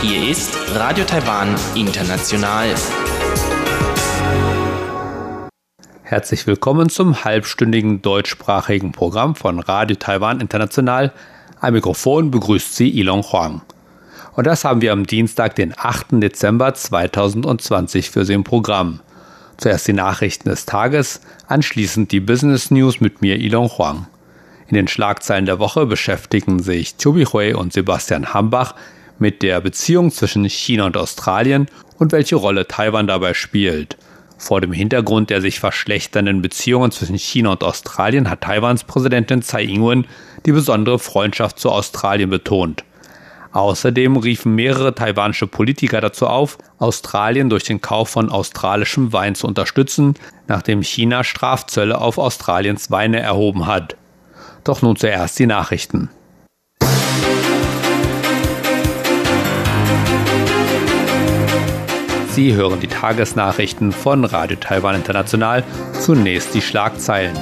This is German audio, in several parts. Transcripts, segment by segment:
Hier ist Radio Taiwan International. Herzlich willkommen zum halbstündigen deutschsprachigen Programm von Radio Taiwan International. Am Mikrofon begrüßt Sie Ilon Huang. Und das haben wir am Dienstag, den 8. Dezember 2020 für Sie im Programm. Zuerst die Nachrichten des Tages, anschließend die Business News mit mir Ilon Huang. In den Schlagzeilen der Woche beschäftigen sich Chubi Hui und Sebastian Hambach mit der Beziehung zwischen China und Australien und welche Rolle Taiwan dabei spielt. Vor dem Hintergrund der sich verschlechternden Beziehungen zwischen China und Australien hat Taiwans Präsidentin Tsai Ing-wen die besondere Freundschaft zu Australien betont. Außerdem riefen mehrere taiwanische Politiker dazu auf, Australien durch den Kauf von australischem Wein zu unterstützen, nachdem China Strafzölle auf Australiens Weine erhoben hat. Doch nun zuerst die Nachrichten. Sie hören die Tagesnachrichten von Radio Taiwan International. Zunächst die Schlagzeilen.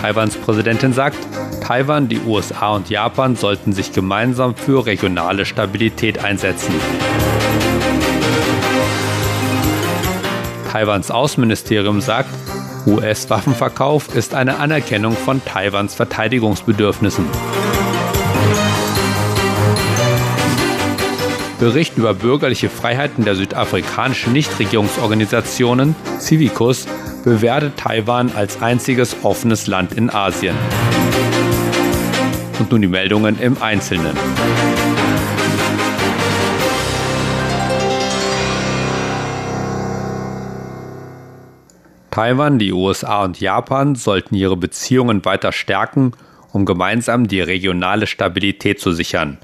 Taiwans Präsidentin sagt, Taiwan, die USA und Japan sollten sich gemeinsam für regionale Stabilität einsetzen. Taiwans Außenministerium sagt, US-Waffenverkauf ist eine Anerkennung von Taiwans Verteidigungsbedürfnissen. Bericht über bürgerliche Freiheiten der südafrikanischen Nichtregierungsorganisationen Civicus bewertet Taiwan als einziges offenes Land in Asien. Und nun die Meldungen im Einzelnen. Taiwan, die USA und Japan sollten ihre Beziehungen weiter stärken, um gemeinsam die regionale Stabilität zu sichern.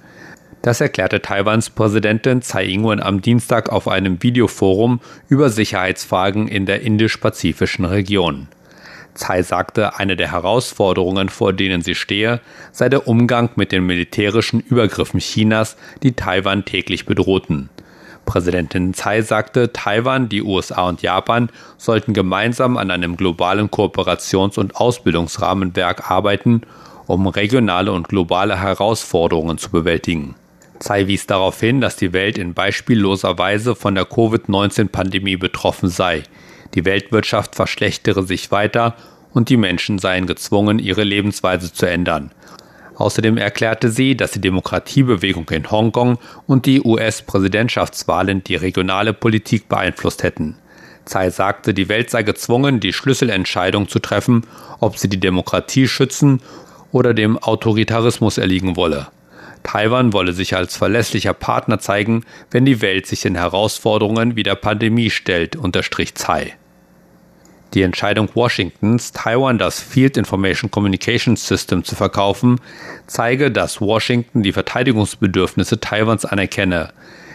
Das erklärte Taiwans Präsidentin Tsai Ing-wen am Dienstag auf einem Videoforum über Sicherheitsfragen in der indisch-pazifischen Region. Tsai sagte, eine der Herausforderungen, vor denen sie stehe, sei der Umgang mit den militärischen Übergriffen Chinas, die Taiwan täglich bedrohten. Präsidentin Tsai sagte, Taiwan, die USA und Japan sollten gemeinsam an einem globalen Kooperations- und Ausbildungsrahmenwerk arbeiten, um regionale und globale Herausforderungen zu bewältigen. Tsai wies darauf hin, dass die Welt in beispielloser Weise von der Covid-19-Pandemie betroffen sei. Die Weltwirtschaft verschlechtere sich weiter und die Menschen seien gezwungen, ihre Lebensweise zu ändern. Außerdem erklärte sie, dass die Demokratiebewegung in Hongkong und die US-Präsidentschaftswahlen die regionale Politik beeinflusst hätten. Tsai sagte, die Welt sei gezwungen, die Schlüsselentscheidung zu treffen, ob sie die Demokratie schützen oder dem Autoritarismus erliegen wolle. Taiwan wolle sich als verlässlicher Partner zeigen, wenn die Welt sich den Herausforderungen wie der Pandemie stellt, unterstrich Tsai. Die Entscheidung Washingtons, Taiwan das Field Information Communication System zu verkaufen, zeige, dass Washington die Verteidigungsbedürfnisse Taiwans anerkenne.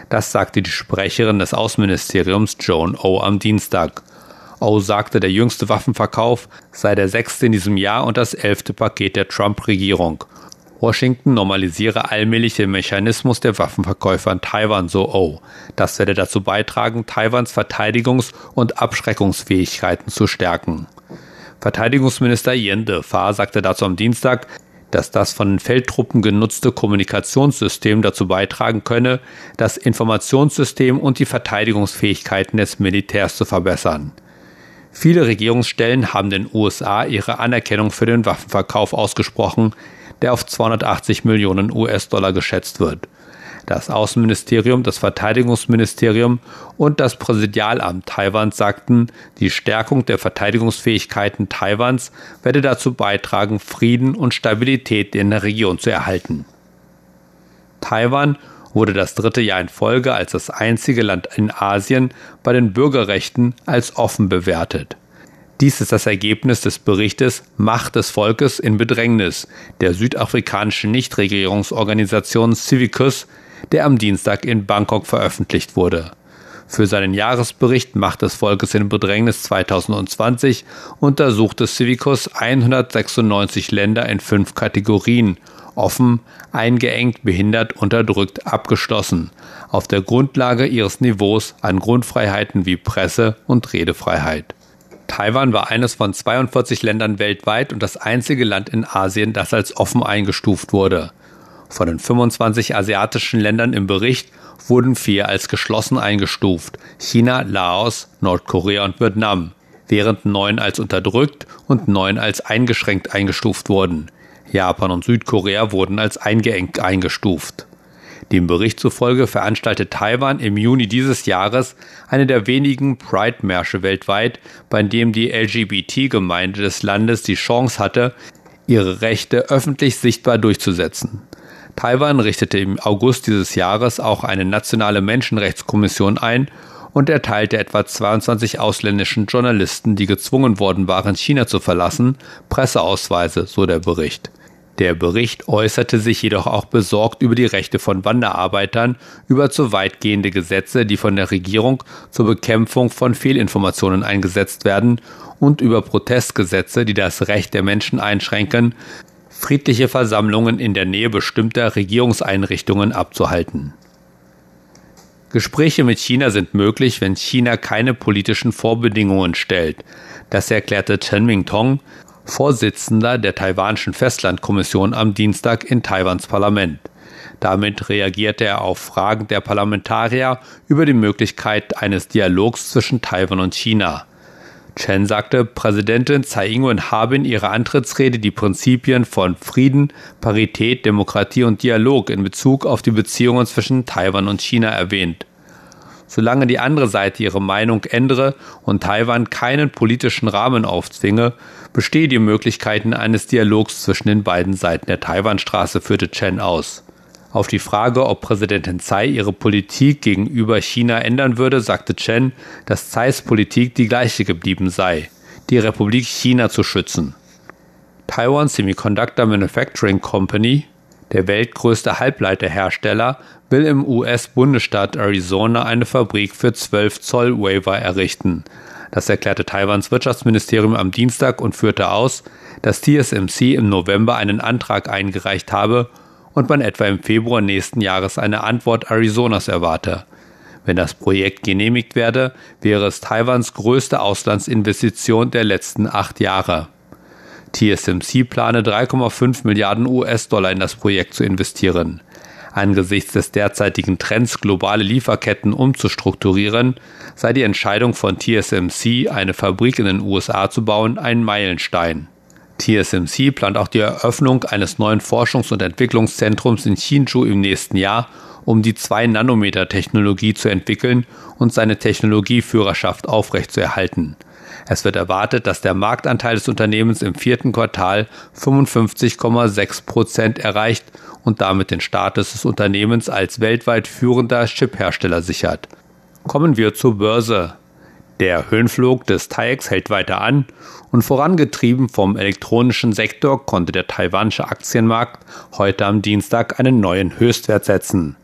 Das sagte die Sprecherin des Außenministeriums Joan O am Dienstag. O sagte, der jüngste Waffenverkauf sei der sechste in diesem Jahr und das elfte Paket der Trump-Regierung. Washington normalisiere allmählich den Mechanismus der Waffenverkäufer in Taiwan, so O. Das werde dazu beitragen, Taiwans Verteidigungs- und Abschreckungsfähigkeiten zu stärken. Verteidigungsminister Yen Defa sagte dazu am Dienstag, dass das von den Feldtruppen genutzte Kommunikationssystem dazu beitragen könne, das Informationssystem und die Verteidigungsfähigkeiten des Militärs zu verbessern. Viele Regierungsstellen haben den USA ihre Anerkennung für den Waffenverkauf ausgesprochen, der auf 280 Millionen US-Dollar geschätzt wird. Das Außenministerium, das Verteidigungsministerium und das Präsidialamt Taiwans sagten, die Stärkung der Verteidigungsfähigkeiten Taiwans werde dazu beitragen, Frieden und Stabilität in der Region zu erhalten. Taiwan wurde das dritte Jahr in Folge als das einzige Land in Asien bei den Bürgerrechten als offen bewertet. Dies ist das Ergebnis des Berichtes Macht des Volkes in Bedrängnis der südafrikanischen Nichtregierungsorganisation Civicus, der am Dienstag in Bangkok veröffentlicht wurde. Für seinen Jahresbericht Macht des Volkes in Bedrängnis 2020 untersuchte Civicus 196 Länder in fünf Kategorien offen, eingeengt, behindert, unterdrückt, abgeschlossen, auf der Grundlage ihres Niveaus an Grundfreiheiten wie Presse- und Redefreiheit. Taiwan war eines von 42 Ländern weltweit und das einzige Land in Asien, das als offen eingestuft wurde. Von den 25 asiatischen Ländern im Bericht wurden vier als geschlossen eingestuft: China, Laos, Nordkorea und Vietnam, während neun als unterdrückt und neun als eingeschränkt eingestuft wurden. Japan und Südkorea wurden als eingeengt eingestuft. Dem Bericht zufolge veranstaltet Taiwan im Juni dieses Jahres eine der wenigen Pride-Märsche weltweit, bei dem die LGBT-Gemeinde des Landes die Chance hatte, ihre Rechte öffentlich sichtbar durchzusetzen. Taiwan richtete im August dieses Jahres auch eine nationale Menschenrechtskommission ein und erteilte etwa 22 ausländischen Journalisten, die gezwungen worden waren, China zu verlassen, Presseausweise, so der Bericht. Der Bericht äußerte sich jedoch auch besorgt über die Rechte von Wanderarbeitern, über zu weitgehende Gesetze, die von der Regierung zur Bekämpfung von Fehlinformationen eingesetzt werden, und über Protestgesetze, die das Recht der Menschen einschränken, friedliche Versammlungen in der Nähe bestimmter Regierungseinrichtungen abzuhalten. Gespräche mit China sind möglich, wenn China keine politischen Vorbedingungen stellt. Das erklärte Chen Mingtong, Vorsitzender der taiwanischen Festlandkommission am Dienstag in Taiwans Parlament. Damit reagierte er auf Fragen der Parlamentarier über die Möglichkeit eines Dialogs zwischen Taiwan und China. Chen sagte, Präsidentin Tsai Ing-wen habe in ihrer Antrittsrede die Prinzipien von Frieden, Parität, Demokratie und Dialog in Bezug auf die Beziehungen zwischen Taiwan und China erwähnt. Solange die andere Seite ihre Meinung ändere und Taiwan keinen politischen Rahmen aufzwinge, bestehe die Möglichkeiten eines Dialogs zwischen den beiden Seiten der Taiwanstraße, führte Chen aus. Auf die Frage, ob Präsidentin Tsai ihre Politik gegenüber China ändern würde, sagte Chen, dass Tsais Politik die gleiche geblieben sei, die Republik China zu schützen. Taiwan Semiconductor Manufacturing Company, der weltgrößte Halbleiterhersteller, will im US-Bundesstaat Arizona eine Fabrik für 12 Zoll Wafer errichten. Das erklärte Taiwans Wirtschaftsministerium am Dienstag und führte aus, dass TSMC im November einen Antrag eingereicht habe und man etwa im Februar nächsten Jahres eine Antwort Arizonas erwarte. Wenn das Projekt genehmigt werde, wäre es Taiwans größte Auslandsinvestition der letzten acht Jahre. TSMC plane 3,5 Milliarden US-Dollar in das Projekt zu investieren. Angesichts des derzeitigen Trends, globale Lieferketten umzustrukturieren, sei die Entscheidung von TSMC, eine Fabrik in den USA zu bauen, ein Meilenstein. TSMC plant auch die Eröffnung eines neuen Forschungs- und Entwicklungszentrums in Hsinchu im nächsten Jahr, um die 2-Nanometer-Technologie zu entwickeln und seine Technologieführerschaft aufrechtzuerhalten. Es wird erwartet, dass der Marktanteil des Unternehmens im vierten Quartal 55,6 Prozent erreicht und damit den Status des Unternehmens als weltweit führender Chiphersteller sichert. Kommen wir zur Börse. Der Höhenflug des TAIEX hält weiter an und vorangetrieben vom elektronischen Sektor konnte der taiwanische Aktienmarkt heute am Dienstag einen neuen Höchstwert setzen.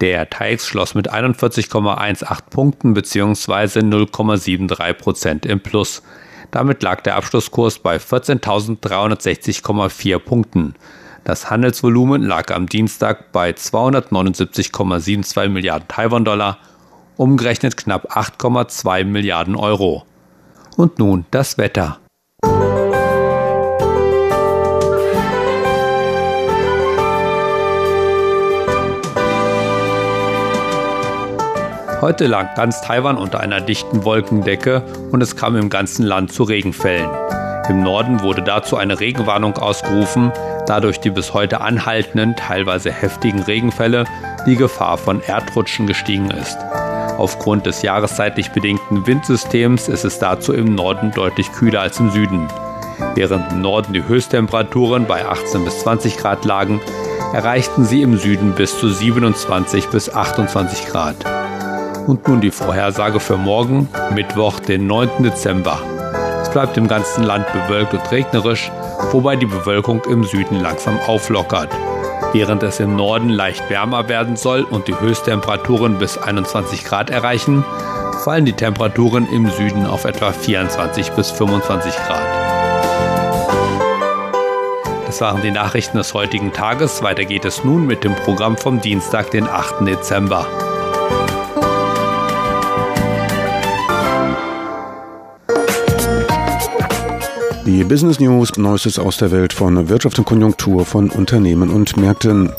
Der TAIEX schloss mit 41,18 Punkten bzw. 0,73 Prozent im Plus. Damit lag der Abschlusskurs bei 14.360,4 Punkten. Das Handelsvolumen lag am Dienstag bei 279,72 Milliarden Taiwan-Dollar umgerechnet knapp 8,2 Milliarden Euro. Und nun das Wetter. Heute lag ganz Taiwan unter einer dichten Wolkendecke und es kam im ganzen Land zu Regenfällen. Im Norden wurde dazu eine Regenwarnung ausgerufen, da durch die bis heute anhaltenden, teilweise heftigen Regenfälle die Gefahr von Erdrutschen gestiegen ist. Aufgrund des jahreszeitlich bedingten Windsystems ist es dazu im Norden deutlich kühler als im Süden. Während im Norden die Höchsttemperaturen bei 18 bis 20 Grad lagen, erreichten sie im Süden bis zu 27 bis 28 Grad. Und nun die Vorhersage für morgen, Mittwoch, den 9. Dezember. Es bleibt im ganzen Land bewölkt und regnerisch, wobei die Bewölkung im Süden langsam auflockert. Während es im Norden leicht wärmer werden soll und die Höchsttemperaturen bis 21 Grad erreichen, fallen die Temperaturen im Süden auf etwa 24 bis 25 Grad. Das waren die Nachrichten des heutigen Tages. Weiter geht es nun mit dem Programm vom Dienstag, den 8. Dezember. Die Business News, Neuestes aus der Welt von Wirtschaft und Konjunktur von Unternehmen und Märkten.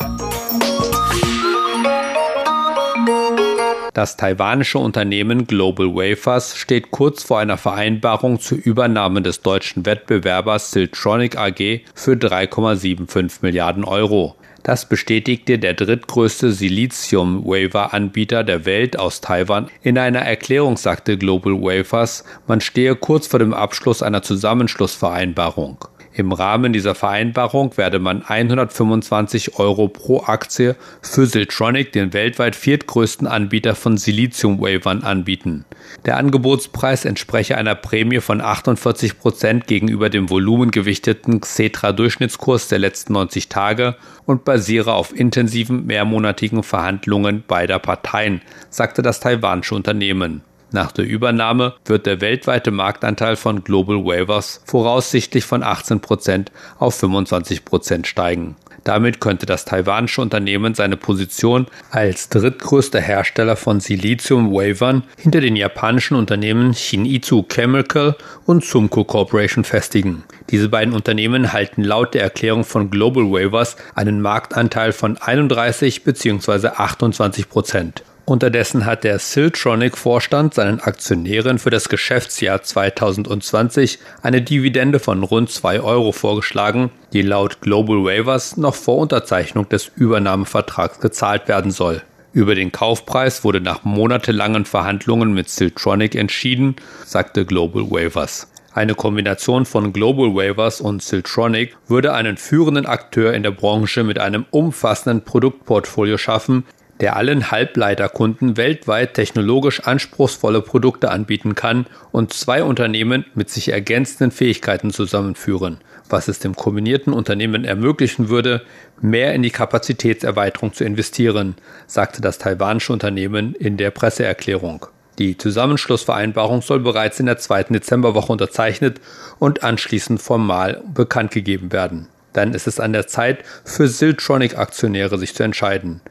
Das taiwanische Unternehmen Global Wafers steht kurz vor einer Vereinbarung zur Übernahme des deutschen Wettbewerbers Siltronic AG für 3,75 Milliarden Euro. Das bestätigte der drittgrößte Silizium-Wafer-Anbieter der Welt aus Taiwan. In einer Erklärung sagte Global Wafers, man stehe kurz vor dem Abschluss einer Zusammenschlussvereinbarung. Im Rahmen dieser Vereinbarung werde man 125 Euro pro Aktie für Siltronic, den weltweit viertgrößten Anbieter von Silizium-Wavern, anbieten. Der Angebotspreis entspreche einer Prämie von 48 Prozent gegenüber dem volumengewichteten Xetra-Durchschnittskurs der letzten 90 Tage und basiere auf intensiven mehrmonatigen Verhandlungen beider Parteien, sagte das taiwanische Unternehmen. Nach der Übernahme wird der weltweite Marktanteil von Global Waivers voraussichtlich von 18% auf 25% steigen. Damit könnte das taiwanische Unternehmen seine Position als drittgrößter Hersteller von Silizium-Wavern hinter den japanischen Unternehmen Shin-Itsu Chemical und Sumco Corporation festigen. Diese beiden Unternehmen halten laut der Erklärung von Global Wavers einen Marktanteil von 31 bzw. 28 Prozent. Unterdessen hat der Siltronic-Vorstand seinen Aktionären für das Geschäftsjahr 2020 eine Dividende von rund 2 Euro vorgeschlagen, die laut Global Waivers noch vor Unterzeichnung des Übernahmevertrags gezahlt werden soll. Über den Kaufpreis wurde nach monatelangen Verhandlungen mit Siltronic entschieden, sagte Global Waivers. Eine Kombination von Global Waivers und Siltronic würde einen führenden Akteur in der Branche mit einem umfassenden Produktportfolio schaffen, der allen Halbleiterkunden weltweit technologisch anspruchsvolle Produkte anbieten kann und zwei Unternehmen mit sich ergänzenden Fähigkeiten zusammenführen, was es dem kombinierten Unternehmen ermöglichen würde, mehr in die Kapazitätserweiterung zu investieren, sagte das taiwanische Unternehmen in der Presseerklärung. Die Zusammenschlussvereinbarung soll bereits in der zweiten Dezemberwoche unterzeichnet und anschließend formal bekannt gegeben werden. Dann ist es an der Zeit für Siltronic-Aktionäre sich zu entscheiden.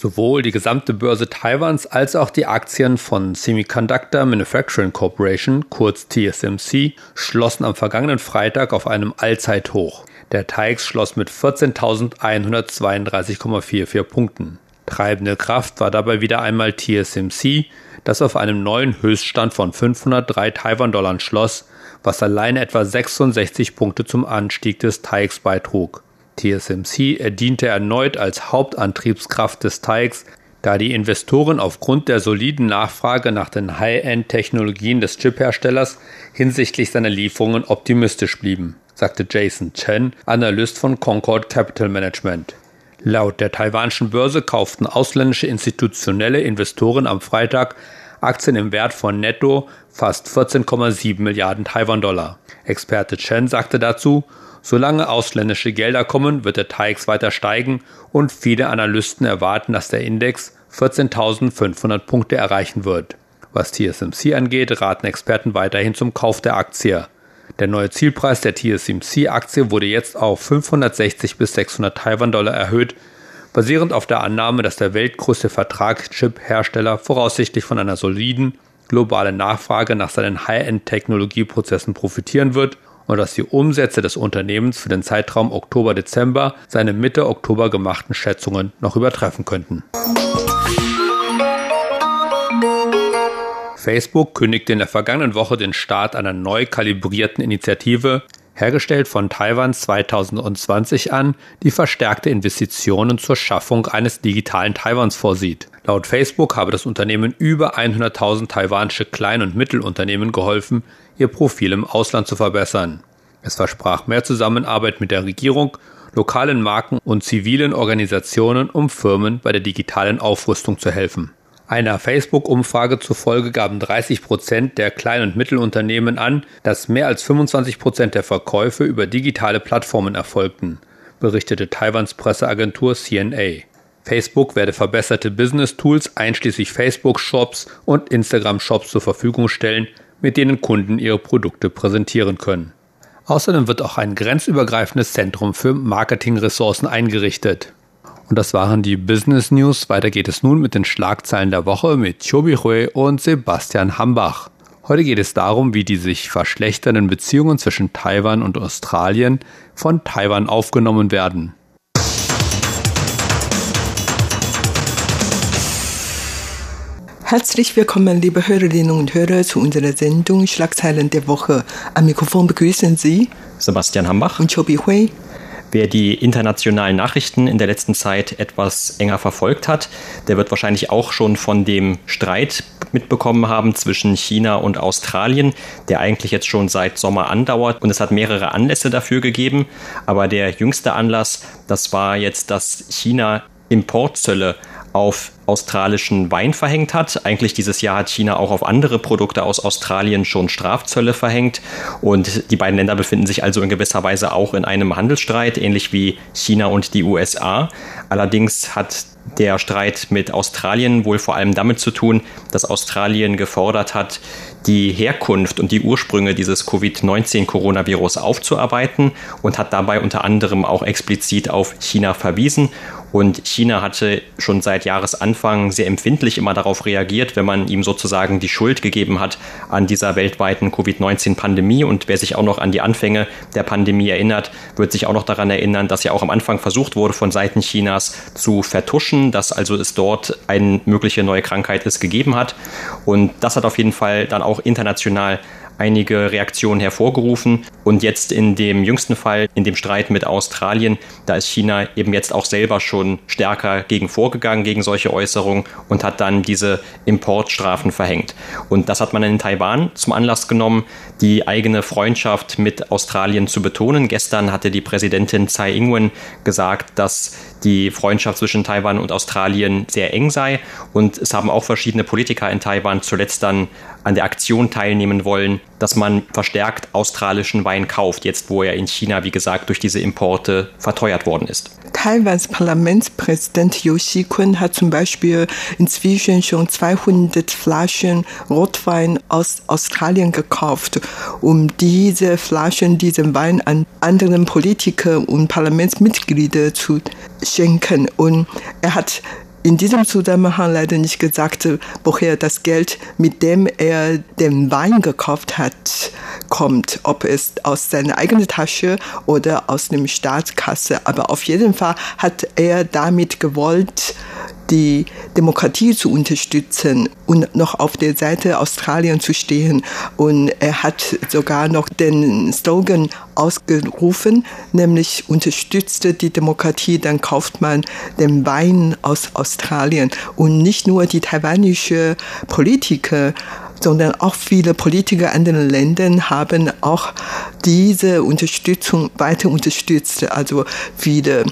Sowohl die gesamte Börse Taiwans als auch die Aktien von Semiconductor Manufacturing Corporation, kurz TSMC, schlossen am vergangenen Freitag auf einem Allzeithoch. Der TAIX schloss mit 14.132,44 Punkten. Treibende Kraft war dabei wieder einmal TSMC, das auf einem neuen Höchststand von 503 Taiwan-Dollar schloss, was alleine etwa 66 Punkte zum Anstieg des TAIX beitrug. TSMC diente erneut als Hauptantriebskraft des Teigs, da die Investoren aufgrund der soliden Nachfrage nach den High-End-Technologien des Chipherstellers hinsichtlich seiner Lieferungen optimistisch blieben, sagte Jason Chen, Analyst von Concord Capital Management. Laut der taiwanischen Börse kauften ausländische institutionelle Investoren am Freitag Aktien im Wert von netto fast 14,7 Milliarden Taiwan-Dollar. Experte Chen sagte dazu, Solange ausländische Gelder kommen, wird der TAIX weiter steigen und viele Analysten erwarten, dass der Index 14.500 Punkte erreichen wird. Was TSMC angeht, raten Experten weiterhin zum Kauf der Aktie. Der neue Zielpreis der TSMC-Aktie wurde jetzt auf 560 bis 600 Taiwan-Dollar erhöht, basierend auf der Annahme, dass der weltgrößte Vertragschip-Hersteller voraussichtlich von einer soliden globalen Nachfrage nach seinen High-End-Technologieprozessen profitieren wird und dass die Umsätze des Unternehmens für den Zeitraum Oktober-Dezember seine Mitte Oktober gemachten Schätzungen noch übertreffen könnten. Facebook kündigte in der vergangenen Woche den Start einer neu kalibrierten Initiative, hergestellt von Taiwan 2020 an, die verstärkte Investitionen zur Schaffung eines digitalen Taiwans vorsieht. Laut Facebook habe das Unternehmen über 100.000 taiwanische Klein- und Mittelunternehmen geholfen, ihr Profil im Ausland zu verbessern. Es versprach mehr Zusammenarbeit mit der Regierung, lokalen Marken und zivilen Organisationen, um Firmen bei der digitalen Aufrüstung zu helfen. Einer Facebook-Umfrage zufolge gaben 30 Prozent der Klein- und Mittelunternehmen an, dass mehr als 25 Prozent der Verkäufe über digitale Plattformen erfolgten, berichtete Taiwans Presseagentur CNA. Facebook werde verbesserte Business-Tools einschließlich Facebook-Shops und Instagram-Shops zur Verfügung stellen, mit denen Kunden ihre Produkte präsentieren können. Außerdem wird auch ein grenzübergreifendes Zentrum für Marketingressourcen eingerichtet. Und das waren die Business News. Weiter geht es nun mit den Schlagzeilen der Woche mit Chobi Hui und Sebastian Hambach. Heute geht es darum, wie die sich verschlechternden Beziehungen zwischen Taiwan und Australien von Taiwan aufgenommen werden. Herzlich willkommen, liebe Hörerinnen und Hörer, zu unserer Sendung Schlagzeilen der Woche. Am Mikrofon begrüßen Sie Sebastian Hambach und Chobi Hui. Wer die internationalen Nachrichten in der letzten Zeit etwas enger verfolgt hat, der wird wahrscheinlich auch schon von dem Streit mitbekommen haben zwischen China und Australien, der eigentlich jetzt schon seit Sommer andauert. Und es hat mehrere Anlässe dafür gegeben. Aber der jüngste Anlass, das war jetzt, dass China Importzölle auf australischen Wein verhängt hat. Eigentlich dieses Jahr hat China auch auf andere Produkte aus Australien schon Strafzölle verhängt. Und die beiden Länder befinden sich also in gewisser Weise auch in einem Handelsstreit, ähnlich wie China und die USA. Allerdings hat der Streit mit Australien wohl vor allem damit zu tun, dass Australien gefordert hat, die Herkunft und die Ursprünge dieses Covid-19-Coronavirus aufzuarbeiten und hat dabei unter anderem auch explizit auf China verwiesen und China hatte schon seit Jahresanfang sehr empfindlich immer darauf reagiert, wenn man ihm sozusagen die Schuld gegeben hat an dieser weltweiten Covid-19-Pandemie. Und wer sich auch noch an die Anfänge der Pandemie erinnert, wird sich auch noch daran erinnern, dass ja auch am Anfang versucht wurde, von Seiten Chinas zu vertuschen, dass also es dort eine mögliche neue Krankheit es gegeben hat. Und das hat auf jeden Fall dann auch international einige Reaktionen hervorgerufen. Und jetzt in dem jüngsten Fall, in dem Streit mit Australien, da ist China eben jetzt auch selber schon stärker gegen vorgegangen, gegen solche Äußerungen und hat dann diese Importstrafen verhängt. Und das hat man in Taiwan zum Anlass genommen, die eigene Freundschaft mit Australien zu betonen. Gestern hatte die Präsidentin Tsai Ing-wen gesagt, dass die Freundschaft zwischen Taiwan und Australien sehr eng sei. Und es haben auch verschiedene Politiker in Taiwan zuletzt dann an der Aktion teilnehmen wollen, dass man verstärkt australischen Wein kauft, jetzt wo er in China, wie gesagt, durch diese Importe verteuert worden ist. Taiwans Parlamentspräsident Yu Xikun hat zum Beispiel inzwischen schon 200 Flaschen Rotwein aus Australien gekauft, um diese Flaschen, diesen Wein an anderen Politiker und Parlamentsmitglieder zu schenken. Und er hat in diesem Zusammenhang leider nicht gesagt, woher das Geld, mit dem er den Wein gekauft hat, kommt. Ob es aus seiner eigenen Tasche oder aus dem Staatskasse. Aber auf jeden Fall hat er damit gewollt, die Demokratie zu unterstützen und noch auf der Seite Australien zu stehen. Und er hat sogar noch den Slogan ausgerufen, nämlich unterstützte die Demokratie, dann kauft man den Wein aus Australien. Und nicht nur die taiwanische Politiker, sondern auch viele Politiker anderen Ländern haben auch diese Unterstützung weiter unterstützt. Also viele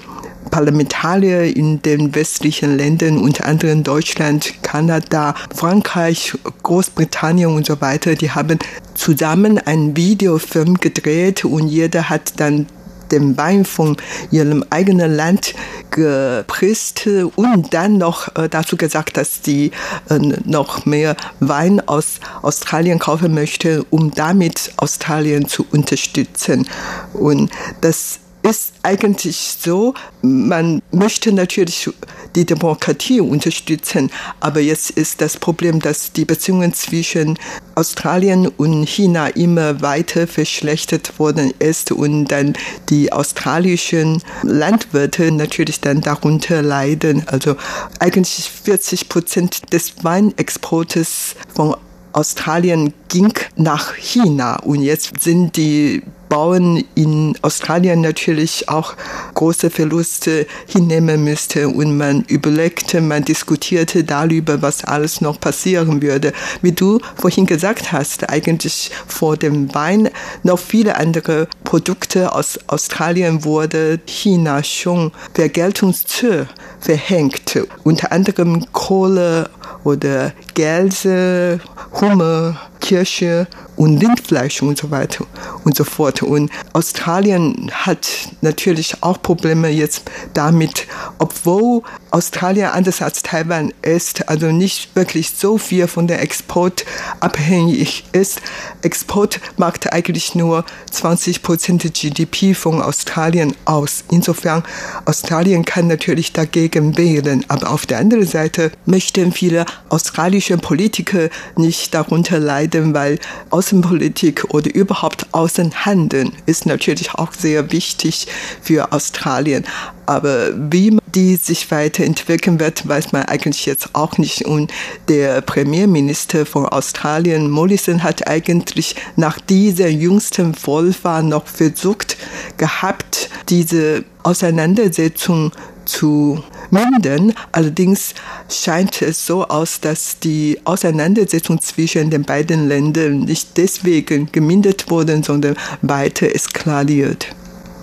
Parlamentarier in den westlichen Ländern, unter anderem Deutschland, Kanada, Frankreich, Großbritannien und so weiter, die haben zusammen einen Videofilm gedreht und jeder hat dann den Wein von ihrem eigenen Land gepresst und dann noch äh, dazu gesagt, dass sie äh, noch mehr Wein aus Australien kaufen möchte, um damit Australien zu unterstützen. Und das ist eigentlich so, man möchte natürlich die Demokratie unterstützen, aber jetzt ist das Problem, dass die Beziehungen zwischen Australien und China immer weiter verschlechtert worden ist und dann die australischen Landwirte natürlich dann darunter leiden. Also eigentlich 40 Prozent des Weinexportes von Australien ging nach China und jetzt sind die Bauern in Australien natürlich auch große Verluste hinnehmen müsste und man überlegte, man diskutierte darüber, was alles noch passieren würde. Wie du vorhin gesagt hast, eigentlich vor dem Wein noch viele andere Produkte aus Australien wurde China schon Vergeltungszölle verhängt, unter anderem Kohle oder Gelse, Hummer, Kirsche und Rindfleisch und so weiter und so fort. Und Australien hat natürlich auch Probleme jetzt damit, obwohl Australien anders als Taiwan ist, also nicht wirklich so viel von der Export abhängig ist. Export macht eigentlich nur 20 Prozent GDP von Australien aus. Insofern, Australien kann natürlich dagegen wehren. Aber auf der anderen Seite möchten viele australische Politiker nicht darunter leiden, weil Außenpolitik oder überhaupt Außenhandel ist natürlich auch sehr wichtig für Australien. Aber wie die sich weiterentwickeln wird, weiß man eigentlich jetzt auch nicht. Und der Premierminister von Australien, Morrison, hat eigentlich nach dieser jüngsten Vorwahl noch versucht gehabt, diese Auseinandersetzung zu mindern. Allerdings scheint es so aus, dass die Auseinandersetzung zwischen den beiden Ländern nicht deswegen gemindert wurde, sondern weiter eskaliert.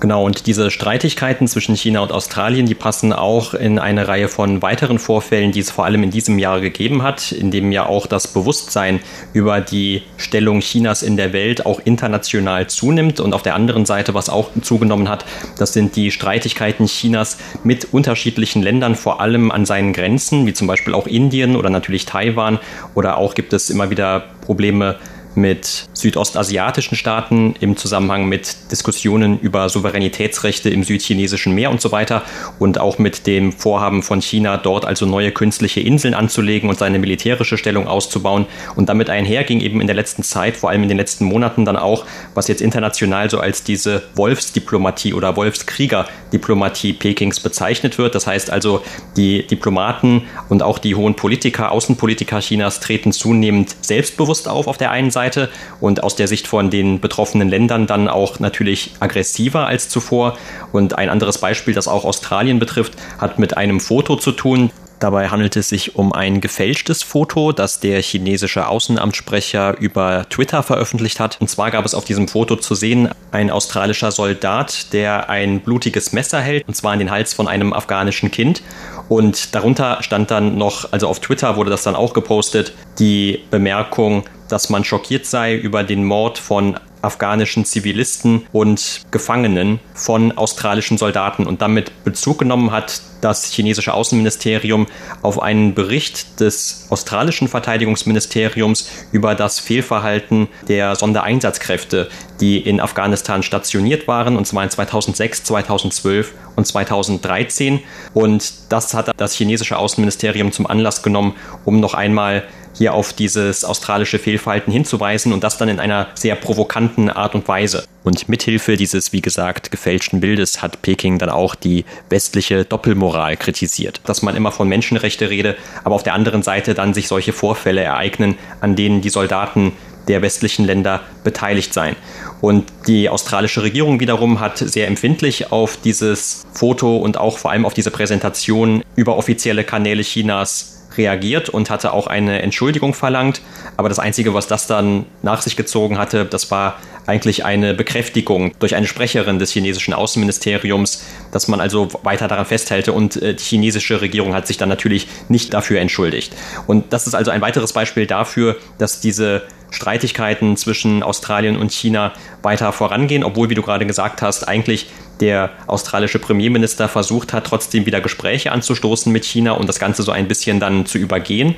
Genau, und diese Streitigkeiten zwischen China und Australien, die passen auch in eine Reihe von weiteren Vorfällen, die es vor allem in diesem Jahr gegeben hat, in dem ja auch das Bewusstsein über die Stellung Chinas in der Welt auch international zunimmt. Und auf der anderen Seite, was auch zugenommen hat, das sind die Streitigkeiten Chinas mit unterschiedlichen Ländern, vor allem an seinen Grenzen, wie zum Beispiel auch Indien oder natürlich Taiwan. Oder auch gibt es immer wieder Probleme mit südostasiatischen Staaten im Zusammenhang mit Diskussionen über Souveränitätsrechte im südchinesischen Meer und so weiter und auch mit dem Vorhaben von China, dort also neue künstliche Inseln anzulegen und seine militärische Stellung auszubauen. Und damit einher ging eben in der letzten Zeit, vor allem in den letzten Monaten dann auch, was jetzt international so als diese Wolfsdiplomatie oder Wolfskrieger-Diplomatie Pekings bezeichnet wird. Das heißt also, die Diplomaten und auch die hohen Politiker, Außenpolitiker Chinas treten zunehmend selbstbewusst auf auf der einen Seite Seite und aus der Sicht von den betroffenen Ländern dann auch natürlich aggressiver als zuvor. Und ein anderes Beispiel, das auch Australien betrifft, hat mit einem Foto zu tun. Dabei handelt es sich um ein gefälschtes Foto, das der chinesische Außenamtssprecher über Twitter veröffentlicht hat. Und zwar gab es auf diesem Foto zu sehen ein australischer Soldat, der ein blutiges Messer hält, und zwar in den Hals von einem afghanischen Kind. Und darunter stand dann noch, also auf Twitter wurde das dann auch gepostet, die Bemerkung, dass man schockiert sei über den Mord von afghanischen Zivilisten und Gefangenen von australischen Soldaten und damit Bezug genommen hat das chinesische Außenministerium auf einen Bericht des australischen Verteidigungsministeriums über das Fehlverhalten der Sondereinsatzkräfte, die in Afghanistan stationiert waren, und zwar in 2006, 2012 und 2013. Und das hat das chinesische Außenministerium zum Anlass genommen, um noch einmal hier auf dieses australische Fehlverhalten hinzuweisen und das dann in einer sehr provokanten Art und Weise. Und mithilfe dieses, wie gesagt, gefälschten Bildes hat Peking dann auch die westliche Doppelmoral kritisiert. Dass man immer von Menschenrechte rede, aber auf der anderen Seite dann sich solche Vorfälle ereignen, an denen die Soldaten der westlichen Länder beteiligt seien. Und die australische Regierung wiederum hat sehr empfindlich auf dieses Foto und auch vor allem auf diese Präsentation über offizielle Kanäle Chinas reagiert und hatte auch eine Entschuldigung verlangt. Aber das Einzige, was das dann nach sich gezogen hatte, das war eigentlich eine Bekräftigung durch eine Sprecherin des chinesischen Außenministeriums, dass man also weiter daran festhälte und äh, die chinesische Regierung hat sich dann natürlich nicht dafür entschuldigt. Und das ist also ein weiteres Beispiel dafür, dass diese Streitigkeiten zwischen Australien und China weiter vorangehen, obwohl, wie du gerade gesagt hast, eigentlich der australische Premierminister versucht hat, trotzdem wieder Gespräche anzustoßen mit China und das Ganze so ein bisschen dann zu übergehen.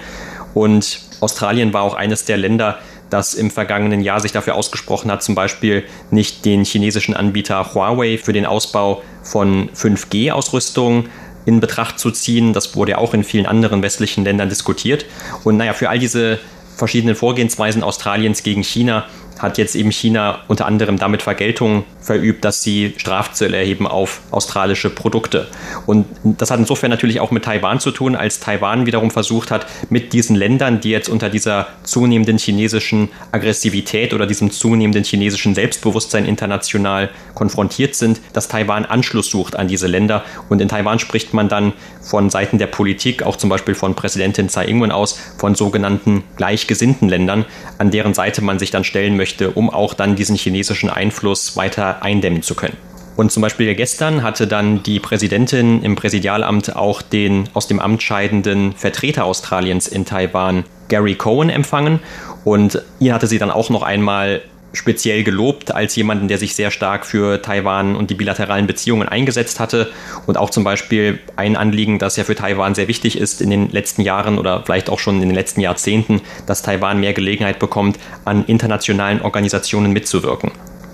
Und Australien war auch eines der Länder, das im vergangenen Jahr sich dafür ausgesprochen hat, zum Beispiel nicht den chinesischen Anbieter Huawei für den Ausbau von 5G-Ausrüstung in Betracht zu ziehen. Das wurde ja auch in vielen anderen westlichen Ländern diskutiert. Und naja, für all diese verschiedenen Vorgehensweisen Australiens gegen China hat jetzt eben China unter anderem damit Vergeltung verübt, dass sie Strafzölle erheben auf australische Produkte. Und das hat insofern natürlich auch mit Taiwan zu tun, als Taiwan wiederum versucht hat, mit diesen Ländern, die jetzt unter dieser zunehmenden chinesischen Aggressivität oder diesem zunehmenden chinesischen Selbstbewusstsein international konfrontiert sind, dass Taiwan Anschluss sucht an diese Länder. Und in Taiwan spricht man dann von Seiten der Politik, auch zum Beispiel von Präsidentin Tsai Ing-wen aus, von sogenannten gleichgesinnten Ländern, an deren Seite man sich dann stellen möchte, um auch dann diesen chinesischen Einfluss weiter eindämmen zu können. Und zum Beispiel gestern hatte dann die Präsidentin im Präsidialamt auch den aus dem Amt scheidenden Vertreter Australiens in Taiwan Gary Cohen empfangen und ihn hatte sie dann auch noch einmal speziell gelobt als jemanden, der sich sehr stark für Taiwan und die bilateralen Beziehungen eingesetzt hatte und auch zum Beispiel ein Anliegen, das ja für Taiwan sehr wichtig ist in den letzten Jahren oder vielleicht auch schon in den letzten Jahrzehnten, dass Taiwan mehr Gelegenheit bekommt, an internationalen Organisationen mitzuwirken.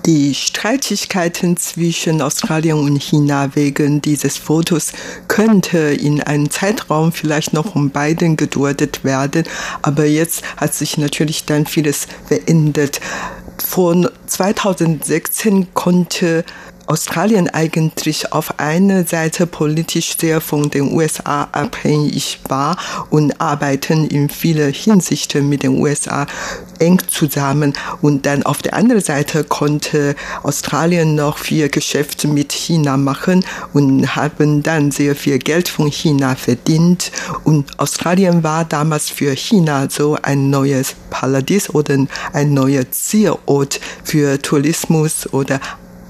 Die Streitigkeiten zwischen Australien und China wegen dieses Fotos könnte in einem Zeitraum vielleicht noch um beiden geduldet werden, aber jetzt hat sich natürlich dann vieles verändert. Von 2016 konnte Australien eigentlich auf einer Seite politisch sehr von den USA abhängig war und arbeiten in vieler Hinsicht mit den USA eng zusammen. Und dann auf der anderen Seite konnte Australien noch viel Geschäfte mit China machen und haben dann sehr viel Geld von China verdient. Und Australien war damals für China so ein neues Paradies oder ein neuer Zielort für Tourismus oder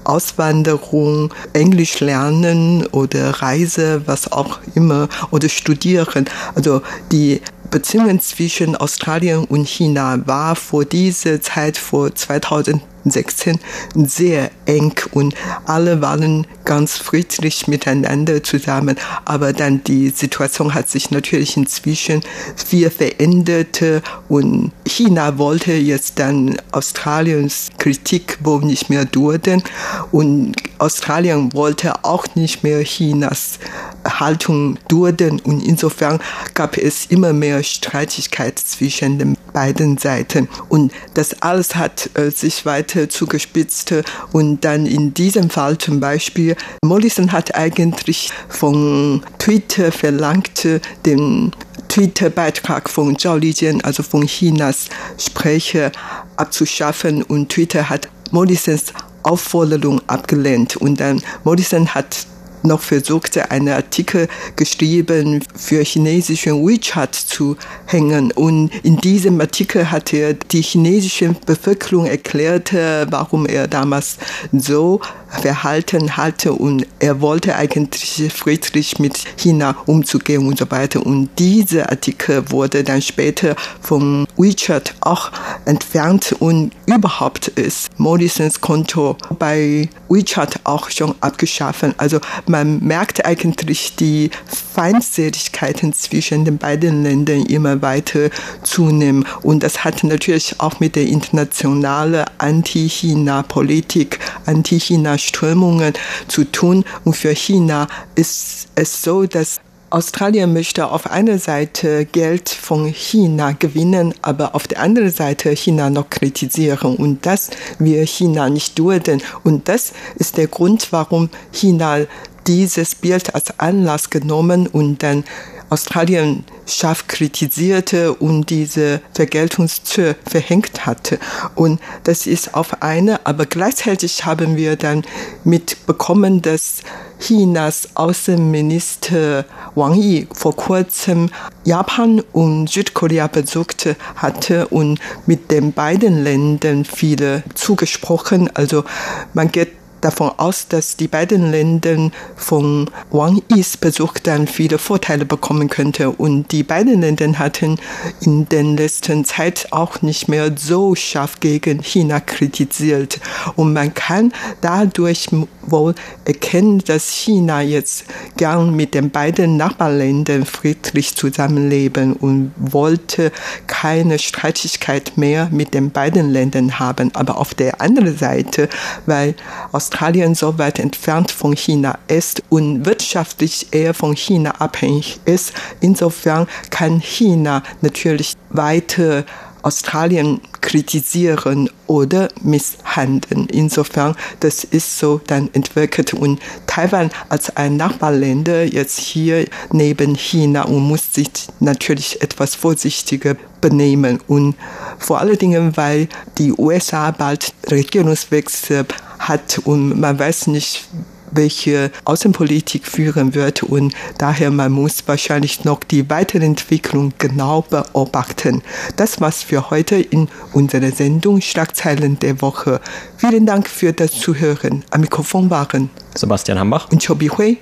Auswanderung, Englisch lernen oder Reise, was auch immer, oder studieren. Also die Beziehungen zwischen Australien und China war vor dieser Zeit, vor 2000 2016 sehr eng und alle waren ganz friedlich miteinander zusammen. Aber dann die Situation hat sich natürlich inzwischen viel verändert und China wollte jetzt dann Australiens Kritik wohl nicht mehr dulden und Australien wollte auch nicht mehr Chinas Haltung dulden und insofern gab es immer mehr Streitigkeit zwischen den beiden Seiten. Und das alles hat äh, sich weiter zugespitzt. Und dann in diesem Fall zum Beispiel Mollison hat eigentlich von Twitter verlangt, den Twitter-Beitrag von Zhao Lijian, also von Chinas Sprecher, abzuschaffen. Und Twitter hat Mollisons Aufforderung abgelehnt. Und dann Mollison hat noch versuchte, einen Artikel geschrieben für chinesischen WeChat zu hängen. Und in diesem Artikel hat er die chinesische Bevölkerung erklärt, warum er damals so verhalten hatte und er wollte eigentlich friedlich mit China umzugehen und so weiter. Und dieser Artikel wurde dann später vom WeChat auch entfernt und überhaupt ist Morrisons Konto bei WeChat auch schon abgeschafft. Also man merkt eigentlich die Feindseligkeiten zwischen den beiden Ländern immer weiter zunehmen. Und das hat natürlich auch mit der internationalen Anti-China-Politik, Anti-China-Strömungen zu tun. Und für China ist es so, dass Australien möchte auf einer Seite Geld von China gewinnen, aber auf der anderen Seite China noch kritisieren. Und das wir China nicht dulden. Und das ist der Grund, warum China dieses Bild als Anlass genommen und dann Australien scharf kritisierte und diese Vergeltungstür verhängt hatte. Und das ist auf eine, aber gleichzeitig haben wir dann mitbekommen, dass Chinas Außenminister Wang Yi vor kurzem Japan und Südkorea besucht hatte und mit den beiden Ländern viele zugesprochen. Also man geht davon aus, dass die beiden Länder von Wang Yis Besuch dann viele Vorteile bekommen könnte. Und die beiden Länder hatten in den letzten Zeit auch nicht mehr so scharf gegen China kritisiert. Und man kann dadurch wohl erkennen, dass China jetzt gern mit den beiden Nachbarländern friedlich zusammenleben und wollte keine Streitigkeit mehr mit den beiden Ländern haben. Aber auf der anderen Seite, weil aus Australien so weit entfernt von China ist und wirtschaftlich eher von China abhängig ist. Insofern kann China natürlich weiter Australien kritisieren oder misshandeln. Insofern, das ist so dann entwickelt und Taiwan als ein Nachbarländer jetzt hier neben China und muss sich natürlich etwas vorsichtiger benehmen und vor allen Dingen, weil die USA bald Regierungswechsel hat und man weiß nicht, welche Außenpolitik führen wird und daher man muss wahrscheinlich noch die weitere Entwicklung genau beobachten. Das war's für heute in unserer Sendung Schlagzeilen der Woche. Vielen Dank für das Zuhören. Am Mikrofon waren Sebastian Hambach und Chobi Hui.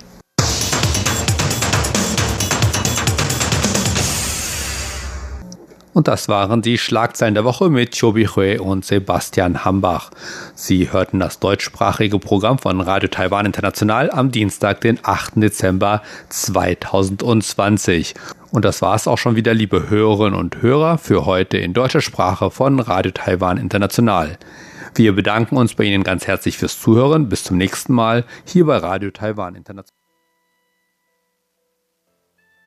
Und das waren die Schlagzeilen der Woche mit Chobi Hui und Sebastian Hambach. Sie hörten das deutschsprachige Programm von Radio Taiwan International am Dienstag, den 8. Dezember 2020. Und das war es auch schon wieder, liebe Hörerinnen und Hörer, für heute in deutscher Sprache von Radio Taiwan International. Wir bedanken uns bei Ihnen ganz herzlich fürs Zuhören. Bis zum nächsten Mal hier bei Radio Taiwan International.